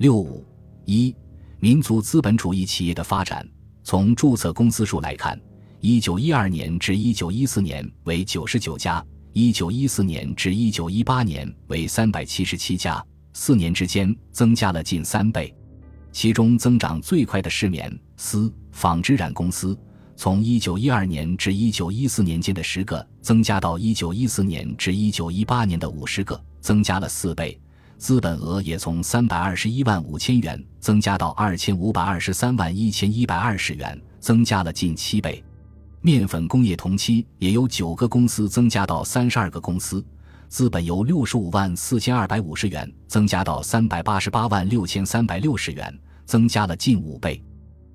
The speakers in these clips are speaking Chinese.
六五一，民族资本主义企业的发展。从注册公司数来看，一九一二年至一九一四年为九十九家，一九一四年至一九一八年为三百七十七家，四年之间增加了近三倍。其中增长最快的是棉丝纺织染公司，从一九一二年至一九一四年间的十个，增加到一九一四年至一九一八年的五十个，增加了四倍。资本额也从三百二十一万五千元增加到二千五百二十三万一千一百二十元，增加了近七倍。面粉工业同期也有九个公司增加到三十二个公司，资本由六十五万四千二百五十元增加到三百八十八万六千三百六十元，增加了近五倍。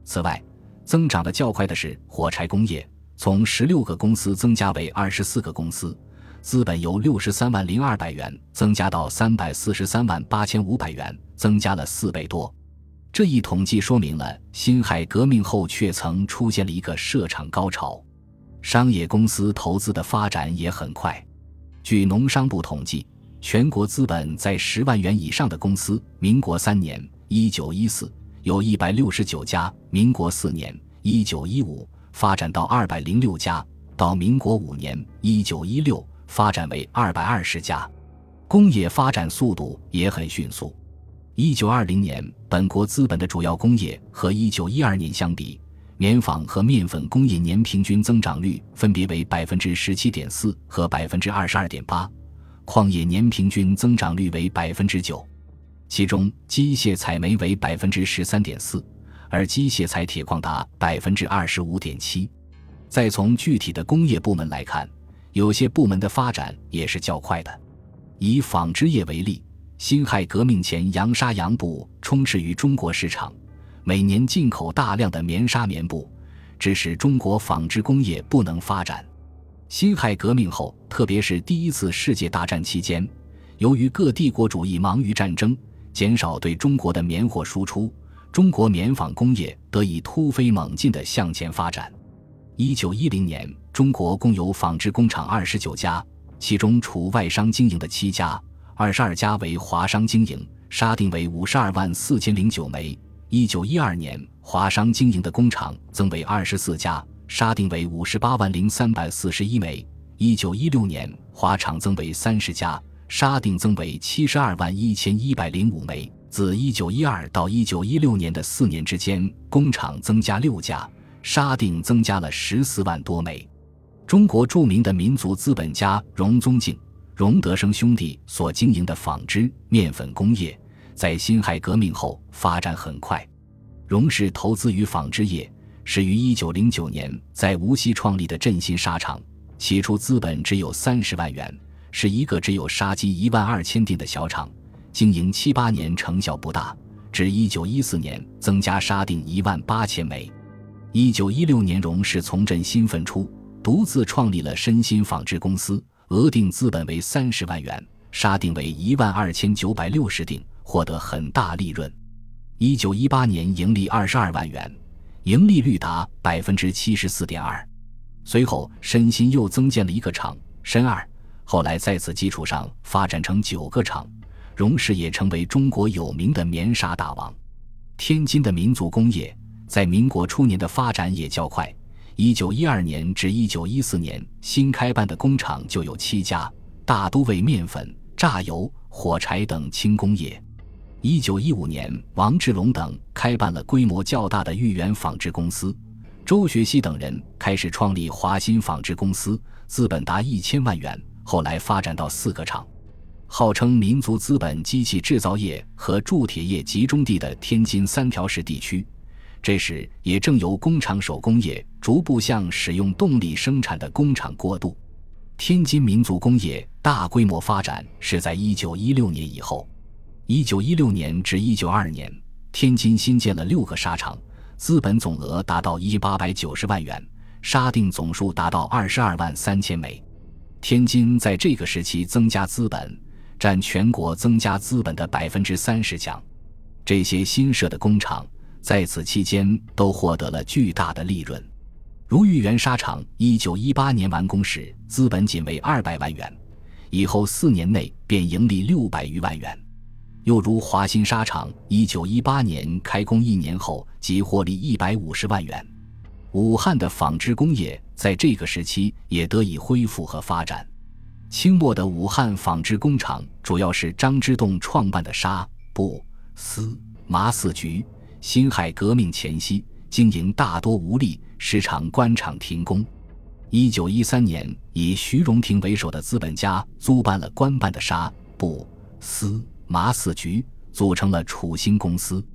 此外，增长的较快的是火柴工业，从十六个公司增加为二十四个公司。资本由六十三万零二百元增加到三百四十三万八千五百元，增加了四倍多。这一统计说明了辛亥革命后却曾出现了一个设厂高潮，商业公司投资的发展也很快。据农商部统计，全国资本在十万元以上的公司，民国三年（一九一四）有一百六十九家，民国四年（一九一五）发展到二百零六家，到民国五年（一九一六）。发展为二百二十家，工业发展速度也很迅速。一九二零年，本国资本的主要工业和一九一二年相比，棉纺和面粉工业年平均增长率分别为百分之十七点四和百分之二十二点八，矿业年平均增长率为百分之九，其中机械采煤为百分之十三点四，而机械采铁矿达百分之二十五点七。再从具体的工业部门来看。有些部门的发展也是较快的，以纺织业为例，辛亥革命前，洋纱洋布充斥于中国市场，每年进口大量的棉纱棉布，致使中国纺织工业不能发展。辛亥革命后，特别是第一次世界大战期间，由于各帝国主义忙于战争，减少对中国的棉货输出，中国棉纺工业得以突飞猛进地向前发展。一九一零年，中国共有纺织工厂二十九家，其中除外商经营的七家，二十二家为华商经营，沙锭为五十二万四千零九枚。一九一二年，华商经营的工厂增为二十四家，沙锭为五十八万零三百四十一枚。一九一六年，华厂增为三十家，沙锭增为七十二万一千一百零五枚。自一九一二到一九一六年的四年之间，工厂增加六家。沙锭增加了十四万多枚。中国著名的民族资本家荣宗敬、荣德生兄弟所经营的纺织、面粉工业，在辛亥革命后发展很快。荣氏投资于纺织业，始于一九零九年在无锡创立的振兴纱厂。起初资本只有三十万元，是一个只有纱机一万二千锭的小厂。经营七八年成效不大，至一九一四年增加纱锭一万八千枚。一九一六年，荣氏从振兴奋出，独自创立了身心纺织公司，额定资本为三十万元，沙锭为一万二千九百六十锭，获得很大利润。一九一八年盈利二十二万元，盈利率达百分之七十四点二。随后，身心又增建了一个厂申二，后来在此基础上发展成九个厂，荣氏也成为中国有名的棉纱大王。天津的民族工业。在民国初年的发展也较快。一九一二年至一九一四年，新开办的工厂就有七家，大都为面粉、榨油、火柴等轻工业。一九一五年，王志龙等开办了规模较大的豫园纺织公司，周学熙等人开始创立华新纺织公司，资本达一千万元，后来发展到四个厂。号称民族资本机器制造业和铸铁业集中地的天津三条市地区。这时也正由工厂手工业逐步向使用动力生产的工厂过渡。天津民族工业大规模发展是在一九一六年以后。一九一六年至一九二年，天津新建了六个纱厂，资本总额达到一八百九十万元，纱锭总数达到二十二万三千枚。天津在这个时期增加资本，占全国增加资本的百分之三十强。这些新设的工厂。在此期间，都获得了巨大的利润。如豫园纱厂，一九一八年完工时，资本仅为二百万元，以后四年内便盈利六百余万元。又如华新纱厂，一九一八年开工一年后即获利一百五十万元。武汉的纺织工业在这个时期也得以恢复和发展。清末的武汉纺织工厂主要是张之洞创办的纱布丝麻四局。辛亥革命前夕，经营大多无力，时常关厂停工。一九一三年，以徐荣庭为首的资本家租办了官办的纱布丝麻四局，组成了楚兴公司。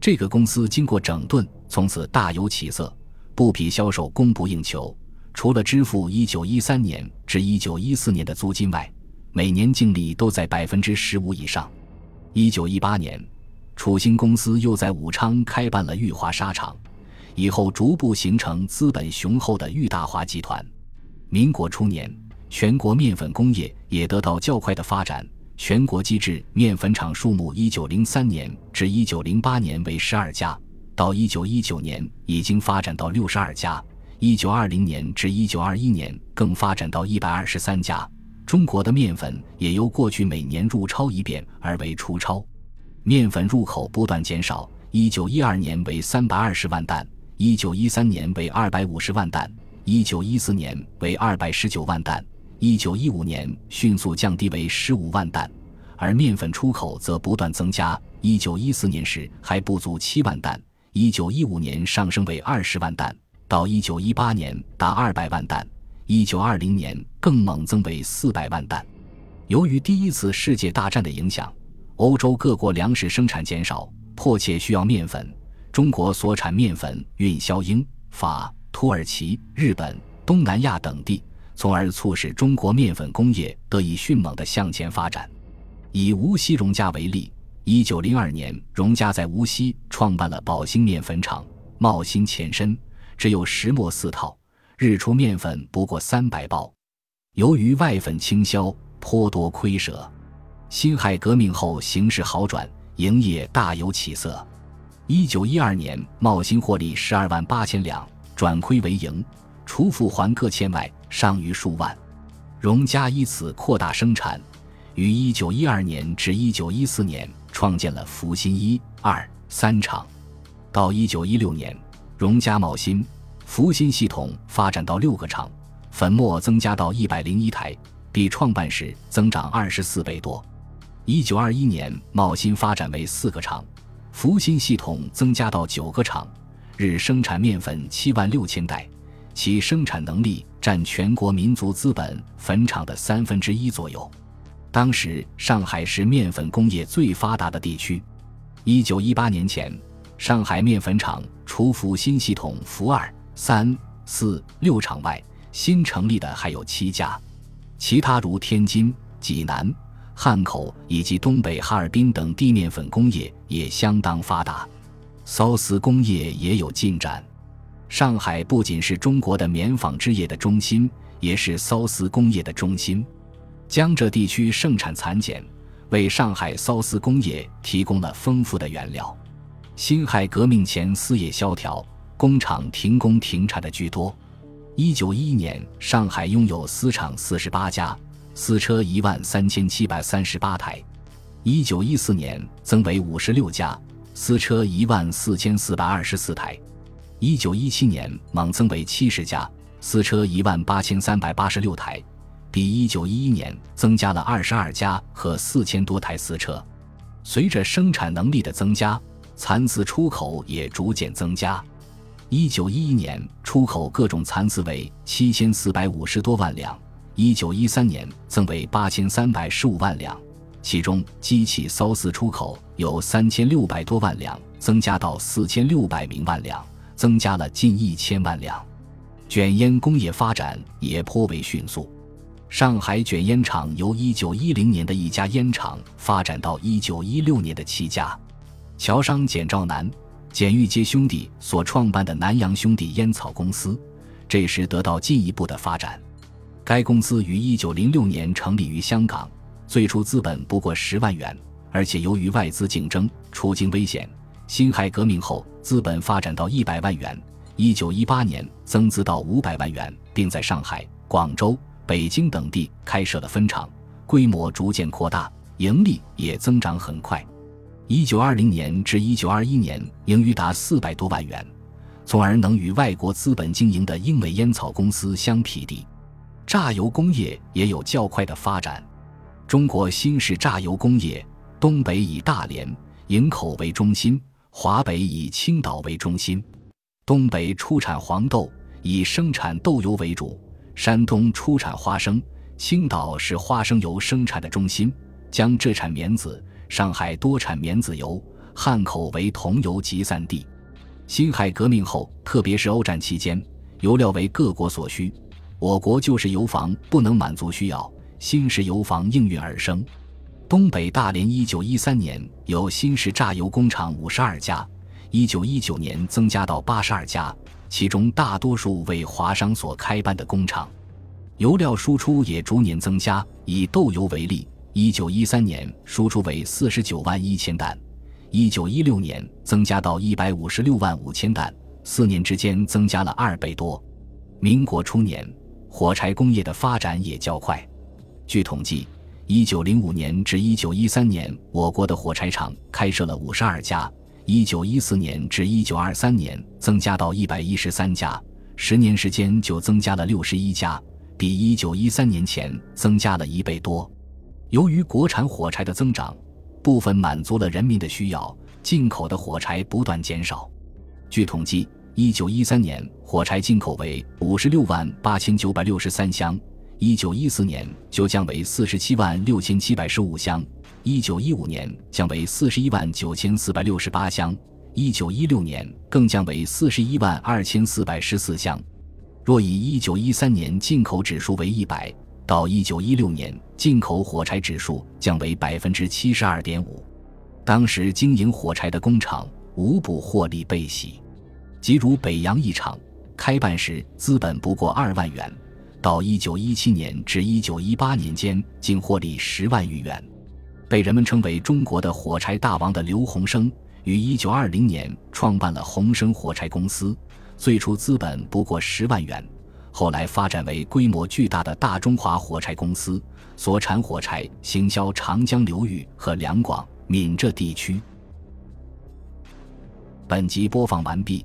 这个公司经过整顿，从此大有起色。布匹销售供不应求，除了支付1913年至1914年的租金外，每年净利都在百分之十五以上。1918年，楚兴公司又在武昌开办了裕华纱厂，以后逐步形成资本雄厚的裕大华集团。民国初年，全国面粉工业也得到较快的发展，全国机制面粉厂数目1903年至1908年为十二家。到一九一九年，已经发展到六十二家；一九二零年至一九二一年，更发展到一百二十三家。中国的面粉也由过去每年入超一遍而为出超，面粉入口不断减少。一九一二年为三百二十万担，一九一三年为二百五十万担，一九一四年为二百十九万担，一九一五年迅速降低为十五万担，而面粉出口则不断增加。一九一四年时还不足七万担。一九一五年上升为二十万担，到一九一八年达二百万担，一九二零年更猛增为四百万担。由于第一次世界大战的影响，欧洲各国粮食生产减少，迫切需要面粉。中国所产面粉运销英法、土耳其、日本、东南亚等地，从而促使中国面粉工业得以迅猛地向前发展。以无锡荣家为例。一九零二年，荣家在无锡创办了宝兴面粉厂，冒薪前身，只有石磨四套，日出面粉不过三百包。由于外粉倾销，颇多亏折。辛亥革命后，形势好转，营业大有起色。一九一二年，冒新获利十二万八千两，转亏为盈，除付还各欠外，尚余数万。荣家依此扩大生产，于一九一二年至一九一四年。创建了福新一、二、三厂，到一九一六年，荣家茂新、福新系统发展到六个厂，粉末增加到一百零一台，比创办时增长二十四倍多。一九二一年，茂新发展为四个厂，福新系统增加到九个厂，日生产面粉七万六千袋，其生产能力占全国民族资本粉厂的三分之一左右。当时上海是面粉工业最发达的地区。一九一八年前，上海面粉厂除福新系统福二、三、四、六厂外，新成立的还有七家，其他如天津、济南、汉口以及东北哈尔滨等地面粉工业也相当发达，缫丝工业也有进展。上海不仅是中国的棉纺织业的中心，也是缫丝工业的中心。江浙地区盛产蚕茧，为上海缫丝工业提供了丰富的原料。辛亥革命前，丝业萧条，工厂停工停产的居多。一九一一年，上海拥有丝厂四十八家，丝车一万三千七百三十八台。一九一四年增为五十六家，丝车一万四千四百二十四台。一九一七年猛增为七十家，丝车一万八千三百八十六台。比一九一一年增加了二十二家和四千多台丝车。随着生产能力的增加，蚕丝出口也逐渐增加。一九一一年出口各种蚕丝为七千四百五十多万两，一九一三年增为八千三百十五万两，其中机器缫丝出口有三千六百多万两，增加到四千六百名万两，增加了近一千万两。卷烟工业发展也颇为迅速。上海卷烟厂由一九一零年的一家烟厂发展到一九一六年的七家。侨商简兆南、简玉阶兄弟所创办的南洋兄弟烟草公司，这时得到进一步的发展。该公司于一九零六年成立于香港，最初资本不过十万元，而且由于外资竞争，处境危险。辛亥革命后，资本发展到一百万元，一九一八年增资到五百万元，并在上海、广州。北京等地开设了分厂，规模逐渐扩大，盈利也增长很快。一九二零年至一九二一年盈余达四百多万元，从而能与外国资本经营的英美烟草公司相匹敌。榨油工业也有较快的发展。中国新式榨油工业，东北以大连、营口为中心，华北以青岛为中心。东北出产黄豆，以生产豆油为主；山东出产花生，青岛是花生油生产的中心。江浙产棉子，上海多产棉子油，汉口为桐油集散地。辛亥革命后，特别是欧战期间，油料为各国所需，我国旧式油房不能满足需要，新式油房应运而生。东北大连一九一三年有新式榨油工厂五十二家，一九一九年增加到八十二家，其中大多数为华商所开办的工厂。油料输出也逐年增加，以豆油为例。一九一三年输出为四十九万一千担，一九一六年增加到一百五十六万五千担，四年之间增加了二倍多。民国初年，火柴工业的发展也较快。据统计，一九零五年至一九一三年，我国的火柴厂开设了五十二家；一九一四年至一九二三年，增加到一百一十三家，十年时间就增加了六十一家，比一九一三年前增加了一倍多。由于国产火柴的增长，部分满足了人民的需要，进口的火柴不断减少。据统计，一九一三年火柴进口为五十六万八千九百六十三箱，一九一四年就降为四十七万六千七百十五箱，一九一五年降为四十一万九千四百六十八箱，一九一六年更降为四十一万二千四百十四箱。若以一九一三年进口指数为一百。到一九一六年，进口火柴指数降为百分之七十二点五。当时经营火柴的工厂无不获利倍喜，即如北洋一厂，开办时资本不过二万元，到一九一七年至一九一八年间，竟获利十万余元。被人们称为中国的火柴大王的刘鸿生，于一九二零年创办了鸿生火柴公司，最初资本不过十万元。后来发展为规模巨大的大中华火柴公司，所产火柴行销长江流域和两广、闽浙地区。本集播放完毕，